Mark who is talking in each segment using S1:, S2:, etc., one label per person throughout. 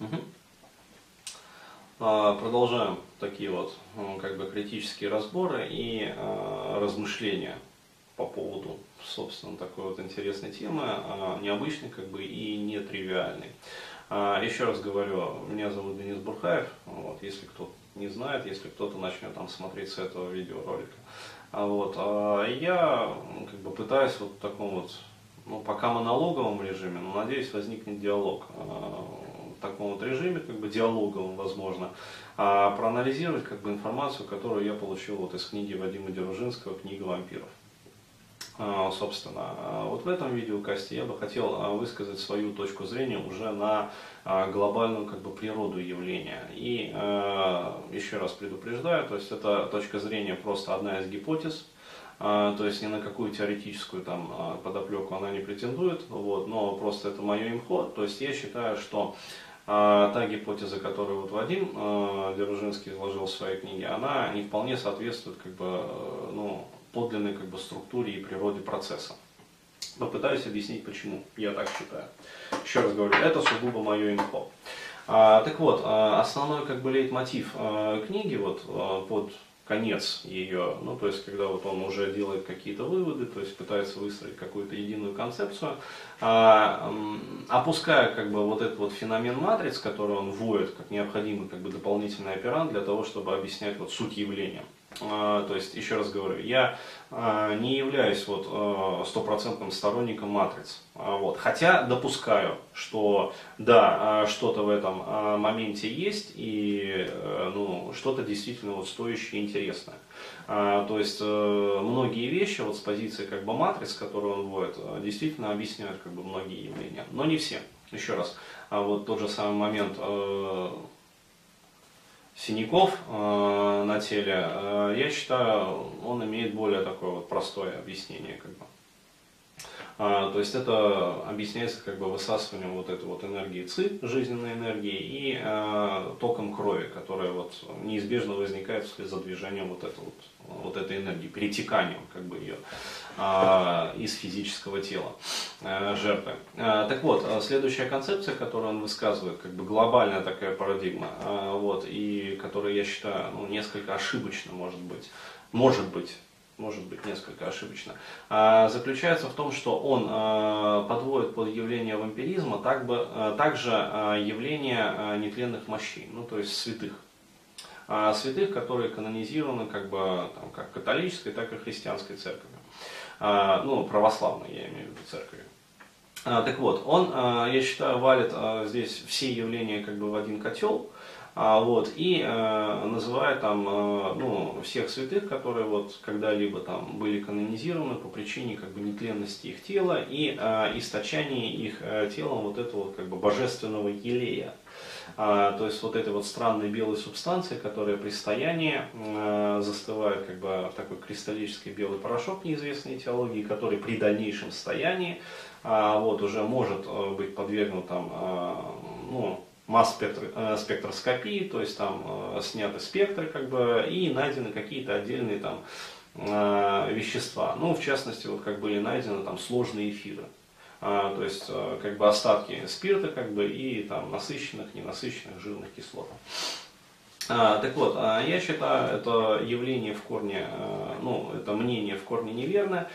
S1: Угу. Продолжаем такие вот как бы критические разборы и э, размышления по поводу, собственно, такой вот интересной темы, э, необычной как бы и нетривиальной. Э, еще раз говорю, меня зовут Денис Бурхаев, вот, если кто не знает, если кто-то начнет там смотреть с этого видеоролика. А вот, э, я как бы пытаюсь вот в таком вот, ну, пока монологовом режиме, но надеюсь возникнет диалог таком вот режиме, как бы диалоговом, возможно, а проанализировать как бы информацию, которую я получил вот из книги Вадима Деружинского «Книга вампиров». А, собственно, вот в этом видеокасте я бы хотел а, высказать свою точку зрения уже на а, глобальную как бы природу явления. И еще раз предупреждаю, то есть эта точка зрения просто одна из гипотез, то есть ни на какую теоретическую там подоплеку она не претендует, вот, но просто это мое имхо, то есть я считаю, что а та гипотеза, которую вот Вадим э, Деружинский изложил в своей книге, она не вполне соответствует как бы, э, ну, подлинной как бы, структуре и природе процесса. Попытаюсь объяснить, почему я так считаю. Еще раз говорю, это сугубо мое инфо. А, так вот, а, основной как бы лейтмотив а, книги вот а, под конец ее, ну то есть когда вот он уже делает какие-то выводы, то есть пытается выстроить какую-то единую концепцию, а, опуская как бы вот этот вот феномен матриц, который он вводит как необходимый как бы дополнительный оперант для того, чтобы объяснять вот суть явления. А, то есть, еще раз говорю, я а, не являюсь вот а, стопроцентным сторонником матриц. Вот. Хотя допускаю, что да, что-то в этом моменте есть и ну, что-то действительно вот стоящее и интересное. То есть э, многие вещи вот с позиции как бы матриц, которые он вводит, действительно объясняют как бы многие явления, но не все. Еще раз, вот тот же самый момент э, синяков э, на теле, э, я считаю, он имеет более такое вот простое объяснение. Как бы. А, то есть это объясняется как бы высасыванием вот этой вот энергии ЦИ, жизненной энергии, и э, током крови, которая вот неизбежно возникает вслед за движением вот, это вот, вот этой энергии, перетеканием как бы ее э, из физического тела э, жертвы. Э, так вот, следующая концепция, которую он высказывает, как бы глобальная такая парадигма, э, вот, и которая, я считаю, ну, несколько ошибочно может быть, может быть может быть несколько ошибочно, а, заключается в том, что он а, подводит под явление вампиризма так бы, а, также явление нетленных мощей, ну то есть святых. Святых, которые канонизированы как бы там, как католической, так и христианской церковью. Ну, православной, я имею в виду церковью. Так вот, он, я считаю, валит здесь все явления как бы в один котел, а, вот, и э, называя там э, ну, всех святых, которые вот когда-либо там были канонизированы по причине как бы нетленности их тела и э, источания их э, телом вот этого как бы божественного елея. А, то есть вот этой вот странной белой субстанции, которая при стоянии э, застывает как бы в такой кристаллический белый порошок неизвестной теологии, который при дальнейшем стоянии а, вот, уже может э, быть подвергнут там, э, ну, масс э, спектроскопии, то есть там э, сняты спектры как бы, и найдены какие-то отдельные там э, вещества. Ну, в частности, вот как были найдены там сложные эфиры. А, то есть как бы остатки спирта как бы, и там насыщенных, ненасыщенных жирных кислот. А, так вот, а, я считаю это явление в корне, а, ну, это мнение в корне неверное,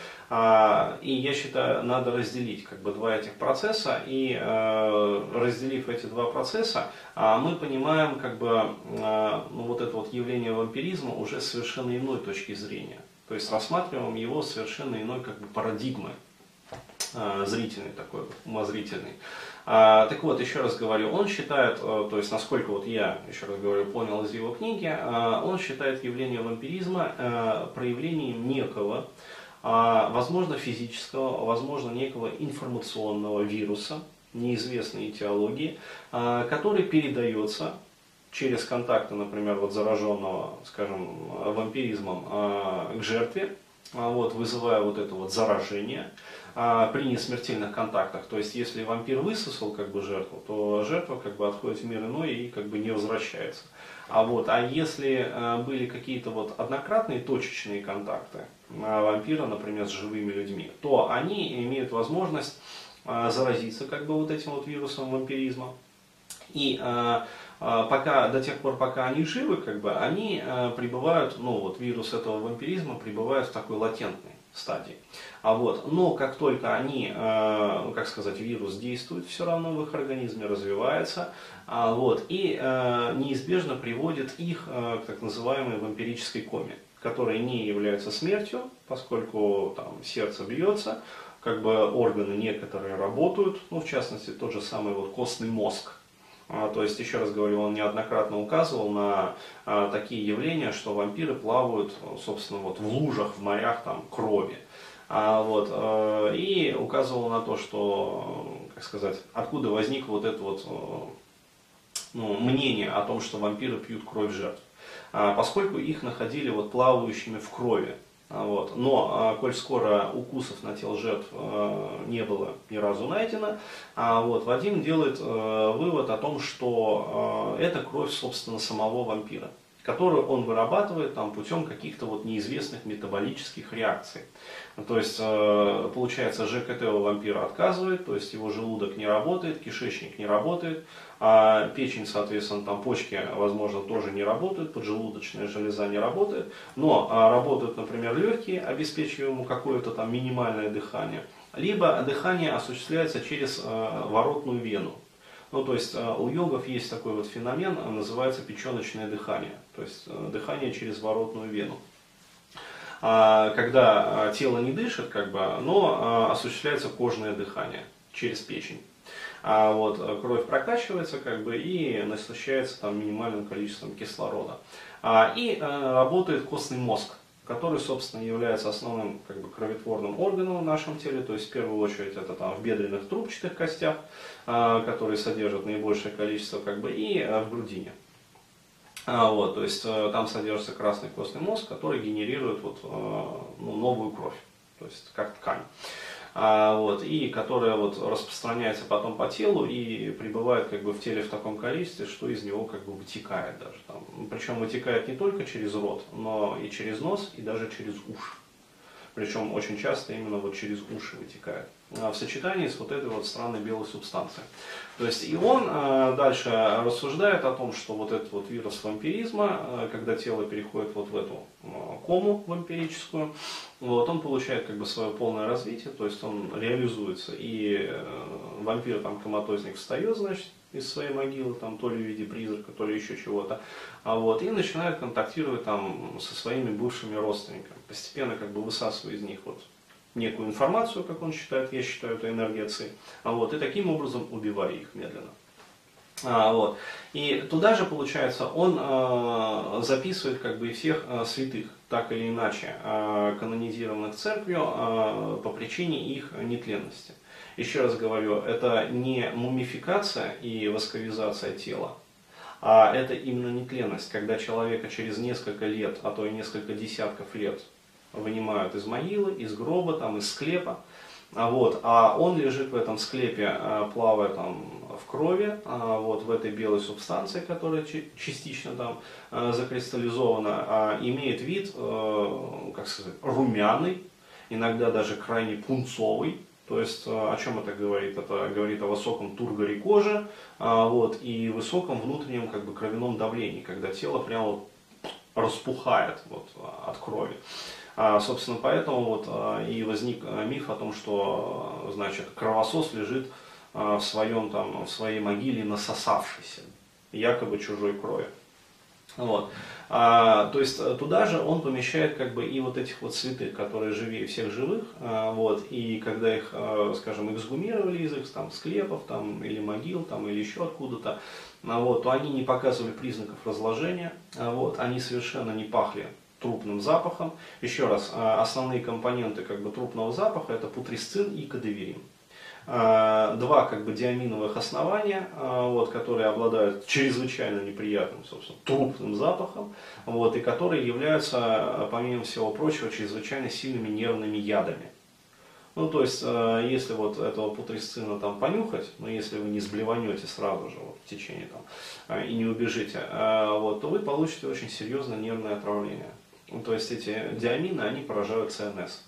S1: и я считаю, надо разделить как бы два этих процесса, и разделив эти два процесса, мы понимаем как бы ну, вот это вот явление вампиризма уже с совершенно иной точки зрения. То есть рассматриваем его совершенно иной как бы парадигмой, зрительный такой, умозрительный. А, так вот, еще раз говорю, он считает, э, то есть насколько вот я, еще раз говорю, понял из его книги, э, он считает явление вампиризма э, проявлением некого, возможно физического, возможно некого информационного вируса, неизвестной этиологии, который передается через контакты, например, вот зараженного, скажем, вампиризмом к жертве, вот, вызывая вот это вот заражение, а, при несмертельных контактах. То есть, если вампир высосал как бы жертву, то жертва как бы отходит в мир иной и как бы не возвращается. А вот, а если а, были какие-то вот однократные точечные контакты а, вампира, например, с живыми людьми, то они имеют возможность а, заразиться как бы вот этим вот вирусом вампиризма. И пока, до тех пор, пока они живы, как бы, они пребывают, ну вот вирус этого вампиризма пребывает в такой латентной стадии. А вот, но как только они, э, как сказать, вирус действует, все равно в их организме развивается, а, вот, и э, неизбежно приводит их э, к так называемой вампирической коме, которая не является смертью, поскольку там сердце бьется, как бы органы некоторые работают, ну, в частности, тот же самый вот костный мозг, то есть, еще раз говорю, он неоднократно указывал на а, такие явления, что вампиры плавают, собственно, вот в лужах, в морях там, крови. А, вот, э, и указывал на то, что, как сказать, откуда возник вот это вот э, ну, мнение о том, что вампиры пьют кровь жертв. А, поскольку их находили вот плавающими в крови. А, вот. Но, а, коль скоро укусов на тело жертв а, не было ни разу найдено, вот, Вадим делает вывод о том, что это кровь, собственно, самого вампира которую он вырабатывает там, путем каких-то вот неизвестных метаболических реакций. То есть, э, получается, ЖКТ у вампира отказывает, то есть его желудок не работает, кишечник не работает, а печень, соответственно, там почки, возможно, тоже не работают, поджелудочная железа не работает, но а, работают, например, легкие, обеспечивая ему какое-то там минимальное дыхание, либо дыхание осуществляется через э, воротную вену. Ну, то есть э, у йогов есть такой вот феномен, э, называется печеночное дыхание, то есть э, дыхание через воротную вену. А, когда тело не дышит, как бы, но осуществляется кожное дыхание через печень. А вот кровь прокачивается как бы, и насыщается там, минимальным количеством кислорода. А, и работает костный мозг который, собственно, является основным как бы, кроветворным органом в нашем теле, то есть в первую очередь это там в бедренных трубчатых костях, а, которые содержат наибольшее количество, как бы, и а, в грудине. А, вот, то есть а, там содержится красный костный мозг, который генерирует вот, а, ну, новую кровь, то есть как ткань а, вот, и которая вот распространяется потом по телу и пребывает как бы в теле в таком количестве, что из него как бы вытекает даже. Там. Причем вытекает не только через рот, но и через нос, и даже через уши. Причем очень часто именно вот через уши вытекает. А в сочетании с вот этой вот странной белой субстанцией. То есть и он э, дальше рассуждает о том, что вот этот вот вирус вампиризма, э, когда тело переходит вот в эту э, кому вампирическую, вот, он получает как бы свое полное развитие, то есть он реализуется, и э, вампир там коматозник встает, значит, из своей могилы, там, то ли в виде призрака, то ли еще чего-то, а вот, и начинает контактировать там со своими бывшими родственниками, постепенно как бы высасывая из них вот некую информацию, как он считает, я считаю, это энергия ЦИ, а вот, и таким образом убивая их медленно. А, вот. И туда же, получается, он э, записывает как бы и всех э, святых, так или иначе, э, канонизированных церковью э, по причине их нетленности. Еще раз говорю, это не мумификация и восковизация тела, а это именно нетленность, когда человека через несколько лет, а то и несколько десятков лет вынимают из могилы, из гроба, там, из склепа, а, вот, а он лежит в этом склепе, а, плавая там в крови, а, вот, в этой белой субстанции, которая частично там закристаллизована, имеет вид, э, как сказать, румяный, иногда даже крайне пунцовый, то есть о чем это говорит? Это говорит о высоком тургоре кожи вот, и высоком внутреннем как бы, кровяном давлении, когда тело прямо вот распухает вот, от крови. А, собственно, поэтому вот а, и возник а, миф о том, что значит, кровосос лежит в, своем, там, в своей могиле насосавшийся, якобы чужой крови. Вот. А, то есть туда же он помещает как бы и вот этих вот святых, которые живее всех живых, а, вот, и когда их, а, скажем, эксгумировали из их там, склепов там, или могил там, или еще откуда-то, а, вот, то они не показывали признаков разложения, а, вот, они совершенно не пахли трупным запахом. Еще раз, а, основные компоненты как бы, трупного запаха это путрисцин и кадеверин. А, два как бы диаминовых основания, а, вот, которые обладают чрезвычайно неприятным, собственно, трупным запахом, вот, и которые являются, помимо всего прочего, чрезвычайно сильными нервными ядами. Ну, то есть, если вот этого путрисцина там понюхать, но если вы не сблеванете сразу же вот, в течение там, и не убежите, вот, то вы получите очень серьезное нервное отравление. Ну, то есть эти диамины, они поражают ЦНС.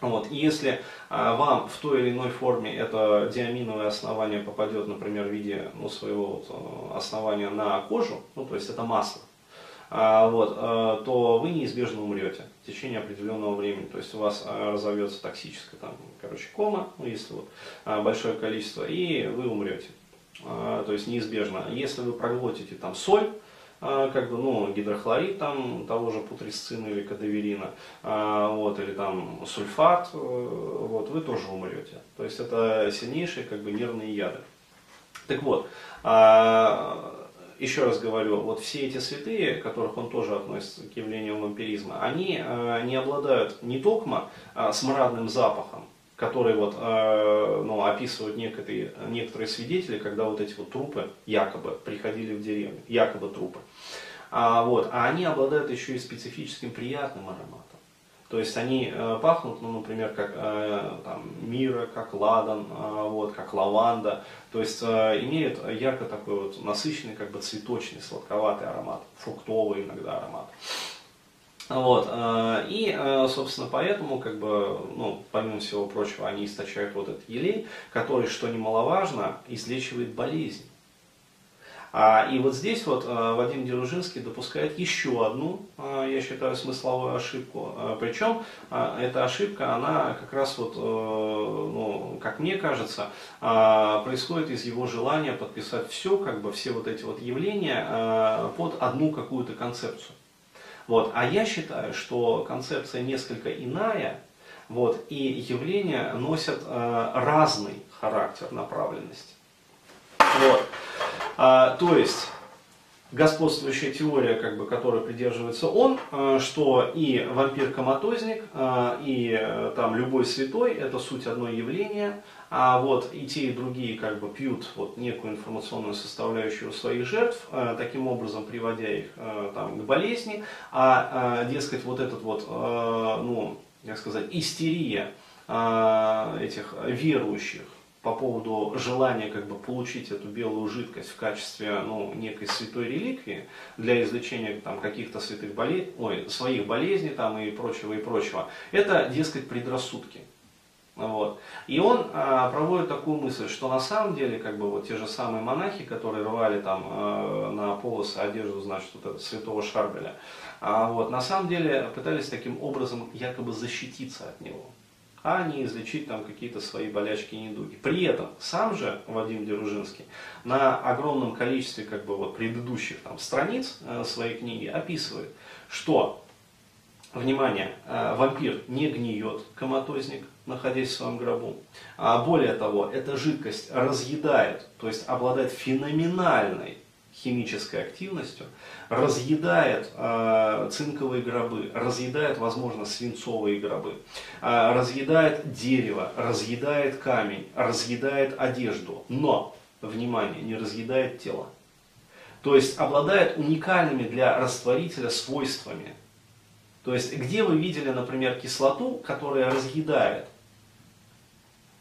S1: Вот. И если а, вам в той или иной форме это диаминовое основание попадет, например, в виде ну, своего вот, э, основания на кожу, ну, то есть это масло, а, вот, а, то вы неизбежно умрете в течение определенного времени. То есть у вас а, разовьется токсическая, там, короче, кома, ну, если вот а, большое количество, и вы умрете. А, то есть неизбежно. Если вы проглотите там соль, как бы, ну, гидрохлорид там, того же путрисцина или кадаверина, а, вот, или там сульфат, э, вот, вы тоже умрете. То есть это сильнейшие как бы нервные яды. Так вот, а, еще раз говорю, вот все эти святые, которых он тоже относится к явлению вампиризма, они не обладают не только смрадным запахом, который вот, э, ну, описывают некоторые, некоторые свидетели, когда вот эти вот трупы якобы приходили в деревню, якобы трупы. А, вот, а они обладают еще и специфическим приятным ароматом. То есть они э, пахнут, ну, например, как э, там, мира, как ладан, э, вот, как лаванда. То есть э, имеют ярко такой вот насыщенный, как бы цветочный, сладковатый аромат, фруктовый иногда аромат. Вот, э, и, э, собственно, поэтому, как бы, ну, помимо всего прочего, они источают вот этот елей, который, что немаловажно, излечивает болезнь. А, и вот здесь вот э, Вадим Деружинский допускает еще одну, я считаю, смысловую ошибку. Причем эта ошибка, она как раз вот, ну, как мне кажется, происходит из его желания подписать все, как бы все вот эти вот явления под одну какую-то концепцию. Вот. А я считаю, что концепция несколько иная, вот, и явления носят э, разный характер направленности. Вот. А, то есть, господствующая теория, как бы, которой придерживается он, э, что и вампир-коматозник, э, и э, там любой святой – это суть одно явление, а вот и те, и другие как бы пьют вот некую информационную составляющую своих жертв, таким образом приводя их там, к болезни, а, дескать, вот этот вот, ну, как сказать, истерия этих верующих, по поводу желания как бы получить эту белую жидкость в качестве ну, некой святой реликвии для излечения там, каких-то святых болезней, ой, своих болезней там, и прочего, и прочего, это, дескать, предрассудки. Вот. И он а, проводит такую мысль, что на самом деле, как бы вот те же самые монахи, которые рвали там а, на полосы одежду, значит, вот этого святого Шарбеля, а, вот, на самом деле пытались таким образом якобы защититься от него а не излечить там какие-то свои болячки и недуги. При этом сам же Вадим Деружинский на огромном количестве как бы, вот, предыдущих там, страниц э, своей книги описывает, что, внимание, э, вампир не гниет, коматозник, находясь в своем гробу. А более того, эта жидкость разъедает, то есть обладает феноменальной химической активностью, разъедает э, цинковые гробы, разъедает, возможно, свинцовые гробы, э, разъедает дерево, разъедает камень, разъедает одежду, но, внимание, не разъедает тело. То есть обладает уникальными для растворителя свойствами. То есть где вы видели, например, кислоту, которая разъедает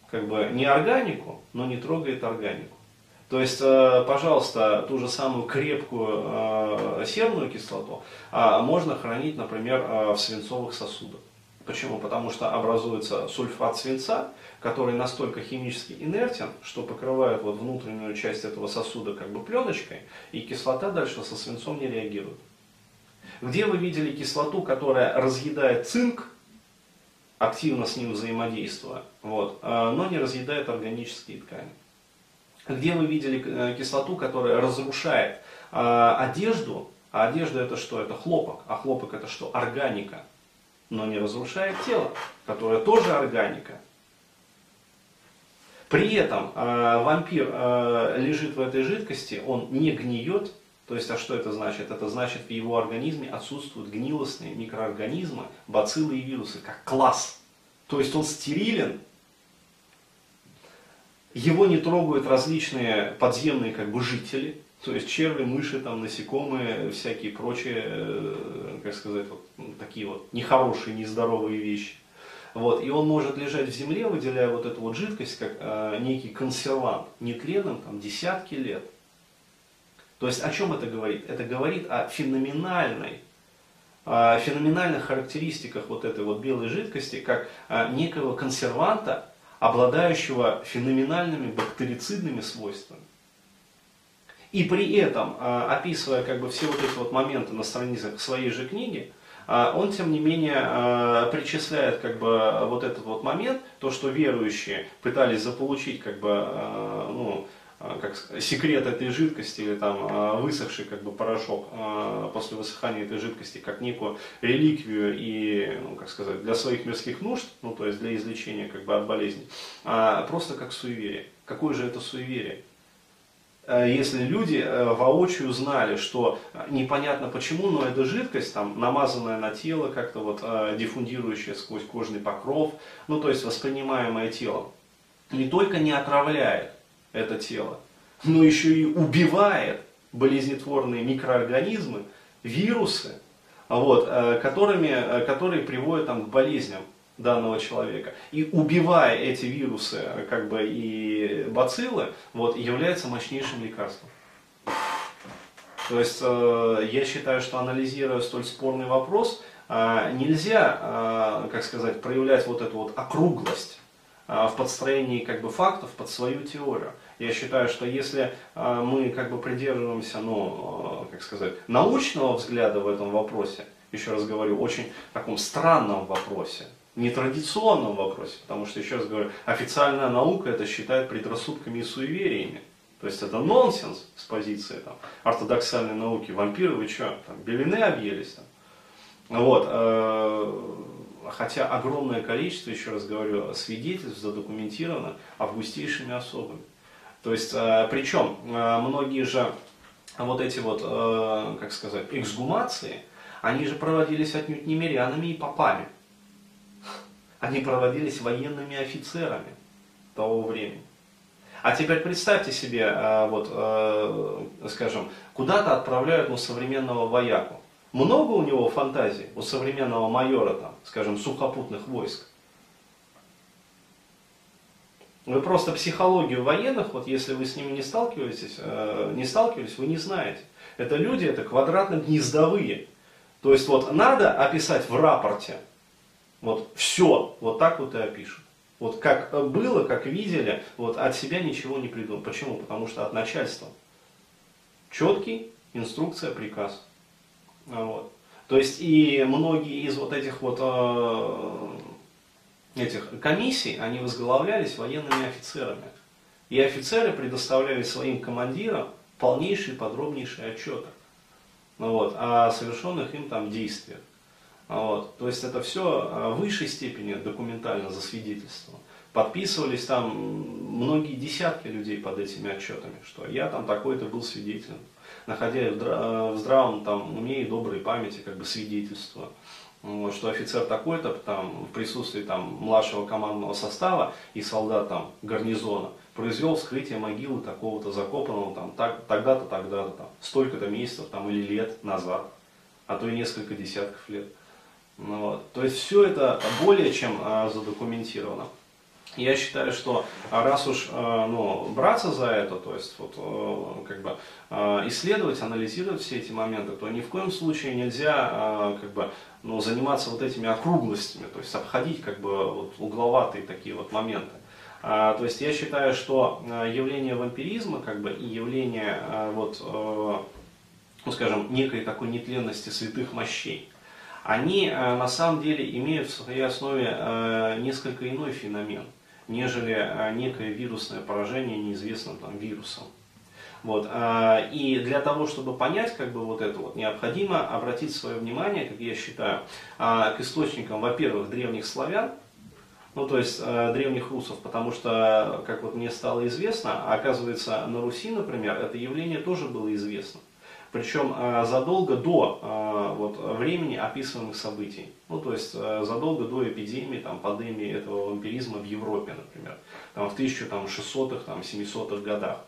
S1: как бы не органику, но не трогает органику. То есть, э, пожалуйста, ту же самую крепкую э, серную кислоту а, можно хранить, например, э, в свинцовых сосудах. Почему? Потому что образуется сульфат свинца, который настолько химически инертен, что покрывает вот внутреннюю часть этого сосуда как бы пленочкой, и кислота дальше со свинцом не реагирует. Где вы видели кислоту, которая разъедает цинк, активно с ним взаимодействуя, вот, но не разъедает органические ткани? Где вы видели э, кислоту, которая разрушает э, одежду, а одежда это что? Это хлопок, а хлопок это что? Органика, но не разрушает тело, которое тоже органика. При этом э, вампир э, лежит в этой жидкости, он не гниет, то есть, а что это значит? Это значит, в его организме отсутствуют гнилостные микроорганизмы, бациллы и вирусы, как класс. То есть он стерилен, его не трогают различные подземные как бы жители, то есть черви, мыши, там, насекомые, всякие прочие, э, как сказать, вот, ну, такие вот нехорошие, нездоровые вещи. Вот, и он может лежать в земле, выделяя вот эту вот жидкость, как э, некий консервант, нетленным там, десятки лет. То есть о чем это говорит? Это говорит о феноменальной феноменальных характеристиках вот этой вот белой жидкости, как некого консерванта, обладающего феноменальными бактерицидными свойствами. И при этом, описывая как бы все вот эти вот моменты на страницах своей же книги, он, тем не менее, причисляет как бы вот этот вот момент, то, что верующие пытались заполучить как бы, а, секрет этой жидкости или там а, высохший как бы порошок а, после высыхания этой жидкости как некую реликвию и, ну, как сказать, для своих мирских нужд, ну, то есть для излечения как бы от болезни, а просто как суеверие. Какое же это суеверие? Если люди воочию знали, что непонятно почему, но эта жидкость, там, намазанная на тело, как-то вот диффундирующая сквозь кожный покров, ну то есть воспринимаемое телом, не только не отравляет, это тело, но еще и убивает болезнетворные микроорганизмы, вирусы, вот, э, которыми, э, которые приводят там, к болезням данного человека. И убивая эти вирусы э, как бы, и бациллы, вот, является мощнейшим лекарством. То есть я считаю, что анализируя столь спорный вопрос, нельзя, как сказать, проявлять вот эту вот округлость в подстроении как бы, фактов под свою теорию. Я считаю, что если а, мы как бы придерживаемся, ну, а, как сказать, научного взгляда в этом вопросе, еще раз говорю, очень таком странном вопросе, нетрадиционном вопросе, потому что, еще раз говорю, официальная наука это считает предрассудками и суевериями. То есть это нонсенс с позиции там, ортодоксальной науки. Вампиры, вы что, там, белины объелись? Там? Вот, э, хотя огромное количество, еще раз говорю, свидетельств задокументировано августейшими особами. То есть, э, причем э, многие же вот эти вот, э, как сказать, эксгумации, они же проводились отнюдь не мирянами и попами. Они проводились военными офицерами того времени. А теперь представьте себе, вот, скажем, куда-то отправляют ну, современного вояку. Много у него фантазий, у современного майора, там, скажем, сухопутных войск. Вы просто психологию военных, вот если вы с ними не сталкиваетесь, э, не сталкивались, вы не знаете. Это люди, это квадратно-гнездовые. То есть вот надо описать в рапорте, вот все, вот так вот и опишут. Вот как было, как видели, вот от себя ничего не придумал. Почему? Потому что от начальства. Четкий, инструкция, приказ. Вот. То есть и многие из вот этих вот э, этих комиссий, они возглавлялись военными офицерами. И офицеры предоставляли своим командирам полнейшие, подробнейшие отчеты ну вот, о совершенных им там действиях. Ну вот. То есть это все в высшей степени документально засвидетельствовано. Подписывались там многие десятки людей под этими отчетами, что я там такой-то был свидетелем, находясь в здравом там, уме и доброй памяти, как бы свидетельство вот, что офицер такой-то там, в присутствии там, младшего командного состава и солдат там, гарнизона произвел вскрытие могилы такого-то закопанного там, так, тогда-то, тогда-то, там, столько-то месяцев там, или лет назад, а то и несколько десятков лет. Ну, вот. То есть все это более чем а, задокументировано. Я считаю, что раз уж а, ну, браться за это, то есть вот, э, как бы, а, исследовать, анализировать все эти моменты, то ни в коем случае нельзя а, как бы, ну, заниматься вот этими округлостями, то есть обходить как бы вот угловатые такие вот моменты. А, то есть я считаю, что а, явление вампиризма как бы и явление а, вот, а, ну, скажем, некой такой нетленности святых мощей, они а, на самом деле имеют в своей основе а, несколько иной феномен, нежели а, некое вирусное поражение неизвестным там вирусом. Вот. И для того, чтобы понять как бы вот это вот, необходимо обратить свое внимание, как я считаю, к источникам, во-первых, древних славян, ну, то есть э, древних русов, потому что, как вот мне стало известно, оказывается, на Руси, например, это явление тоже было известно. Причем э, задолго до э, вот, времени описываемых событий. Ну, то есть э, задолго до эпидемии, там, пандемии этого вампиризма в Европе, например, там, в 1600-х, там, 700-х годах.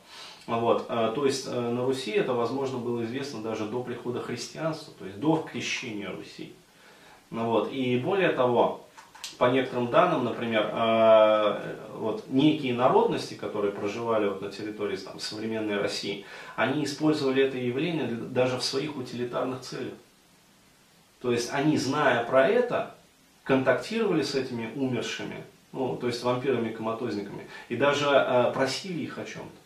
S1: Вот, то есть на Руси это, возможно, было известно даже до прихода христианства, то есть до крещения Руси. Ну, вот, и более того, по некоторым данным, например, э, вот, некие народности, которые проживали вот на территории там, современной России, они использовали это явление даже в своих утилитарных целях. То есть они, зная про это, контактировали с этими умершими, ну, то есть вампирами-коматозниками, и даже э, просили их о чем-то.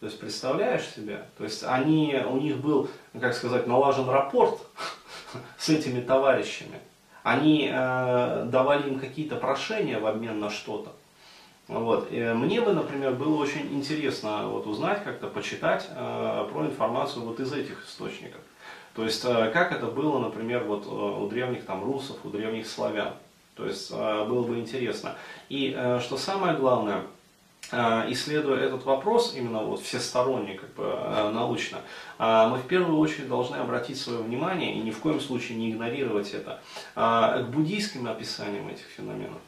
S1: То есть представляешь себе? То есть они, у них был, как сказать, налажен рапорт с этими товарищами. Они э, давали им какие-то прошения в обмен на что-то. Вот. Мне бы, например, было очень интересно вот, узнать, как-то почитать э, про информацию вот из этих источников. То есть, э, как это было, например, вот, э, у древних там, русов, у древних славян. То есть, э, было бы интересно. И э, что самое главное, исследуя этот вопрос, именно вот всесторонне, как бы э, научно, мы в первую очередь должны обратить свое внимание, и ни в коем случае не игнорировать это, к буддийским описаниям этих феноменов.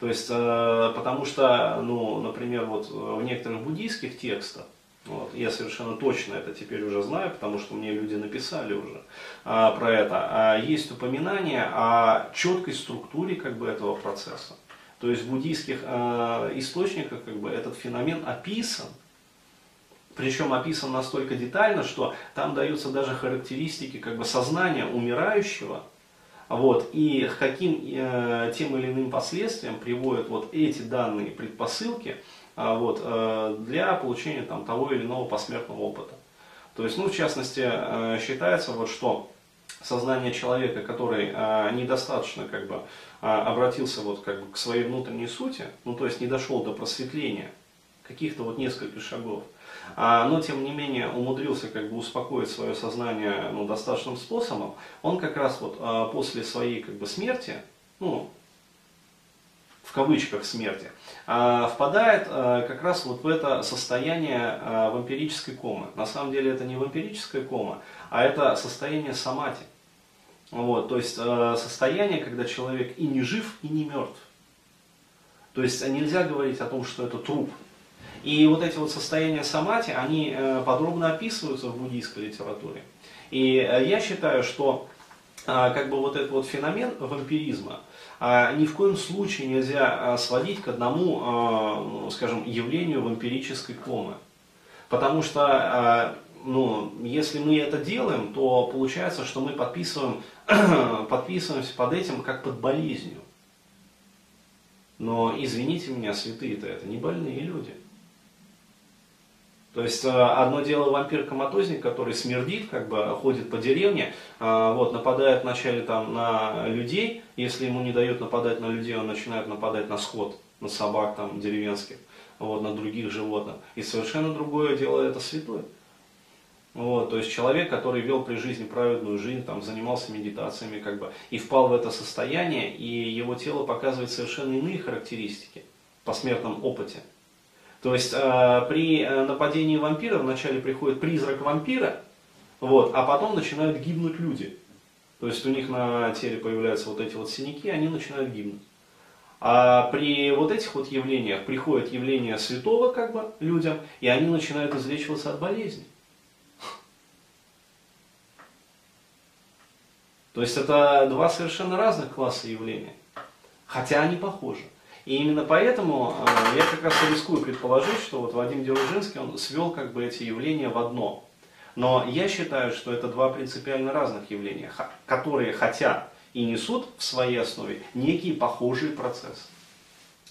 S1: То есть, э, потому что, ну, например, вот в некоторых буддийских текстах, вот, я совершенно точно это теперь уже знаю, потому что мне люди написали уже а, про это. А, есть упоминание о четкой структуре как бы, этого процесса. То есть в буддийских а, источниках как бы, этот феномен описан, причем описан настолько детально, что там даются даже характеристики как бы, сознания умирающего, вот, и к каким э, тем или иным последствиям приводят вот эти данные предпосылки э, вот, э, для получения там, того или иного посмертного опыта. То есть, ну, в частности, э, считается, вот, что сознание человека, который э, недостаточно как бы, э, обратился вот, как бы, к своей внутренней сути, ну, то есть не дошел до просветления, каких-то вот несколько шагов, а, но тем не менее умудрился как бы успокоить свое сознание ну, достаточным способом, он как раз вот а, после своей как бы смерти, ну, в кавычках смерти, а, впадает как раз вот в это состояние вампирической комы. На самом деле это не вампирическая кома, а это состояние самати. Вот, то есть состояние, когда человек и не жив, и не мертв. То есть нельзя говорить о том, что это труп. И вот эти вот состояния самати, они э, подробно описываются в буддийской литературе. И э, я считаю, что а, как бы вот этот вот феномен вампиризма а, ни в коем случае нельзя а, сводить к одному, ну, скажем, явлению вампирической комы. Потому что ну, если мы это делаем, то получается, что мы подписываем, подписываемся под этим как под болезнью. Но извините меня, святые-то это не больные люди. То есть э, одно дело вампир-коматозник, который смердит, как бы ходит по деревне, э, вот, нападает вначале там на людей, если ему не дают нападать на людей, он начинает нападать на скот, на собак там деревенских, вот, на других животных. И совершенно другое дело это святой. Вот, то есть человек, который вел при жизни праведную жизнь, там, занимался медитациями, как бы, и впал в это состояние, и его тело показывает совершенно иные характеристики по смертном опыте. То есть э, при э, нападении вампира вначале приходит призрак вампира, вот, а потом начинают гибнуть люди. То есть у них на теле появляются вот эти вот синяки, они начинают гибнуть. А при вот этих вот явлениях приходит явление святого как бы людям, и они начинают излечиваться от болезней. То есть это два совершенно разных класса явления. Хотя они похожи. И именно поэтому э, я как раз и рискую предположить, что вот Вадим Деужинский, он свел как бы эти явления в одно. Но я считаю, что это два принципиально разных явления, которые хотя и несут в своей основе некие похожие процессы.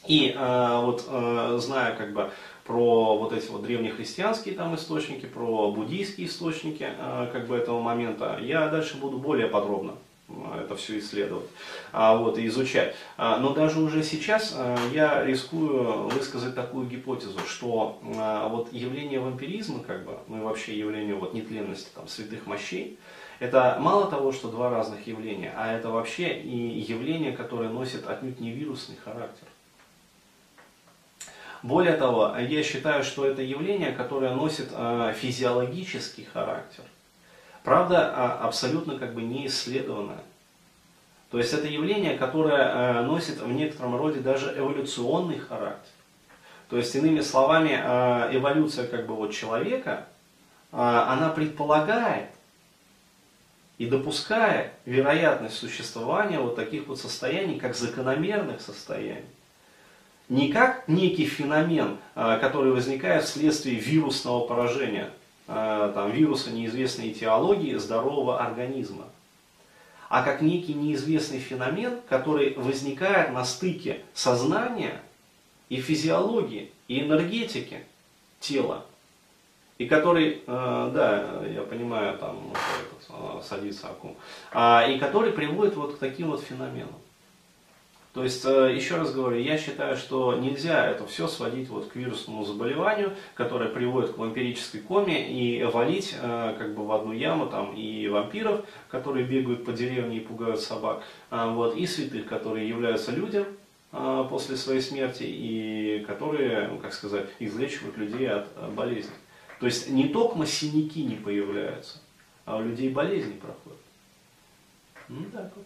S1: И э, вот э, зная как бы про вот эти вот древнехристианские там источники, про буддийские источники э, как бы этого момента, я дальше буду более подробно это все исследовать а, вот, и изучать. А, но даже уже сейчас а, я рискую высказать такую гипотезу, что а, вот явление вампиризма, как бы, ну и вообще явление вот, нетленности там, святых мощей, это мало того, что два разных явления, а это вообще и явление, которое носит отнюдь не вирусный характер. Более того, я считаю, что это явление, которое носит э, физиологический характер. Правда, а, абсолютно как бы не исследованное. То есть это явление, которое э, носит в некотором роде даже эволюционный характер. То есть, иными словами, э, эволюция как бы вот человека, э, она предполагает и допускает вероятность существования вот таких вот состояний, как закономерных состояний. Не как некий феномен, который возникает вследствие вирусного поражения там, вируса неизвестной этиологии здорового организма. а как некий неизвестный феномен, который возникает на стыке сознания и физиологии, и энергетики тела. И который, э, да, я понимаю, там ну, этот, э, садится аккум, а, и который приводит вот к таким вот феноменам. То есть, э, еще раз говорю, я считаю, что нельзя это все сводить вот к вирусному заболеванию, которое приводит к вампирической коме, и валить э, как бы в одну яму там и вампиров, которые бегают по деревне и пугают собак, а, вот, и святых, которые являются людям э, после своей смерти и которые, ну, как сказать, излечивают людей от болезней. То есть не только синяки не появляются, а у людей болезни проходят. Ну так вот.